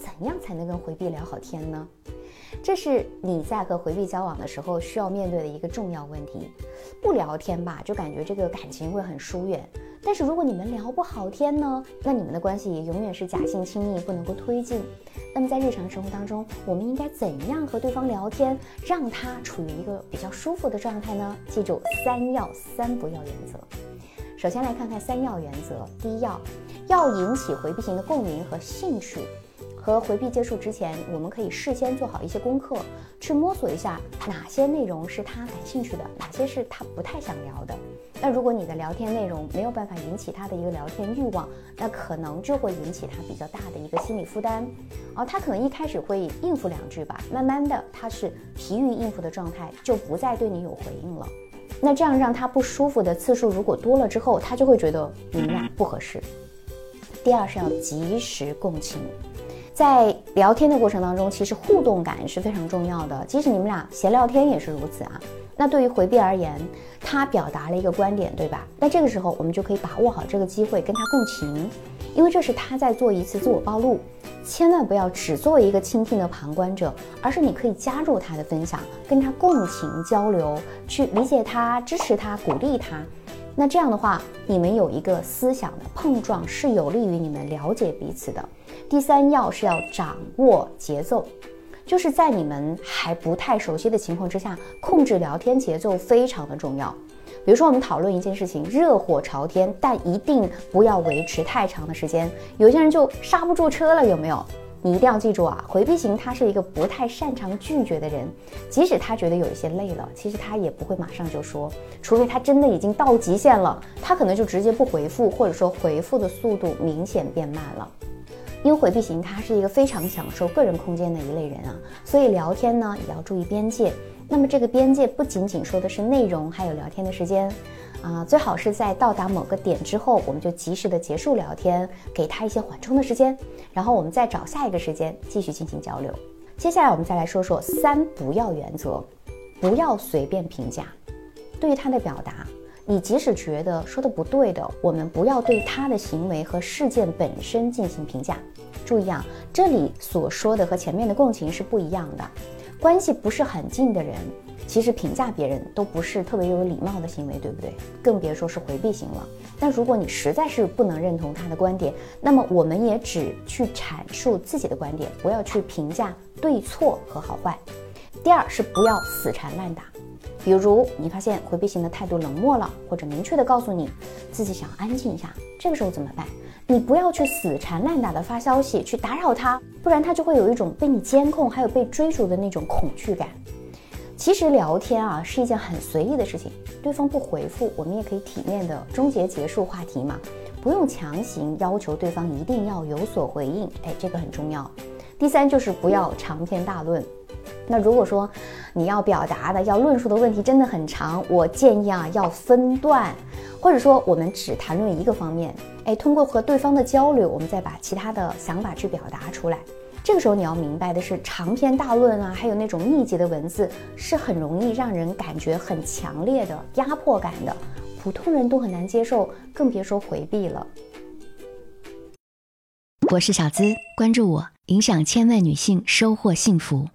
怎样才能跟回避聊好天呢？这是你在和回避交往的时候需要面对的一个重要问题。不聊天吧，就感觉这个感情会很疏远；但是如果你们聊不好天呢，那你们的关系也永远是假性亲密，不能够推进。那么在日常生活当中，我们应该怎样和对方聊天，让他处于一个比较舒服的状态呢？记住三要三不要原则。首先来看看三要原则，第一要，要引起回避型的共鸣和兴趣。和回避接触之前，我们可以事先做好一些功课，去摸索一下哪些内容是他感兴趣的，哪些是他不太想聊的。那如果你的聊天内容没有办法引起他的一个聊天欲望，那可能就会引起他比较大的一个心理负担。哦，他可能一开始会应付两句吧，慢慢的他是疲于应付的状态，就不再对你有回应了。那这样让他不舒服的次数如果多了之后，他就会觉得你们俩不合适。第二是要及时共情。在聊天的过程当中，其实互动感是非常重要的。即使你们俩闲聊天也是如此啊。那对于回避而言，他表达了一个观点，对吧？那这个时候我们就可以把握好这个机会，跟他共情，因为这是他在做一次自我暴露。千万不要只做一个倾听的旁观者，而是你可以加入他的分享，跟他共情交流，去理解他、支持他、鼓励他。那这样的话，你们有一个思想的碰撞，是有利于你们了解彼此的。第三要是要掌握节奏，就是在你们还不太熟悉的情况之下，控制聊天节奏非常的重要。比如说，我们讨论一件事情，热火朝天，但一定不要维持太长的时间。有些人就刹不住车了，有没有？你一定要记住啊，回避型他是一个不太擅长拒绝的人，即使他觉得有一些累了，其实他也不会马上就说，除非他真的已经到极限了，他可能就直接不回复，或者说回复的速度明显变慢了。因为回避型他是一个非常享受个人空间的一类人啊，所以聊天呢也要注意边界。那么这个边界不仅仅说的是内容，还有聊天的时间。啊，最好是在到达某个点之后，我们就及时的结束聊天，给他一些缓冲的时间，然后我们再找下一个时间继续进行交流。接下来我们再来说说三不要原则，不要随便评价。对于他的表达，你即使觉得说的不对的，我们不要对他的行为和事件本身进行评价。注意啊，这里所说的和前面的共情是不一样的，关系不是很近的人。其实评价别人都不是特别有礼貌的行为，对不对？更别说是回避型了。但如果你实在是不能认同他的观点，那么我们也只去阐述自己的观点，不要去评价对错和好坏。第二是不要死缠烂打，比如你发现回避型的态度冷漠了，或者明确的告诉你自己想安静一下，这个时候怎么办？你不要去死缠烂打的发消息去打扰他，不然他就会有一种被你监控还有被追逐的那种恐惧感。其实聊天啊是一件很随意的事情，对方不回复，我们也可以体面的终结结束话题嘛，不用强行要求对方一定要有所回应，哎，这个很重要。第三就是不要长篇大论。那如果说你要表达的、要论述的问题真的很长，我建议啊要分段，或者说我们只谈论一个方面，哎，通过和对方的交流，我们再把其他的想法去表达出来。这个时候你要明白的是，长篇大论啊，还有那种密集的文字，是很容易让人感觉很强烈的压迫感的，普通人都很难接受，更别说回避了。我是小资，关注我，影响千万女性，收获幸福。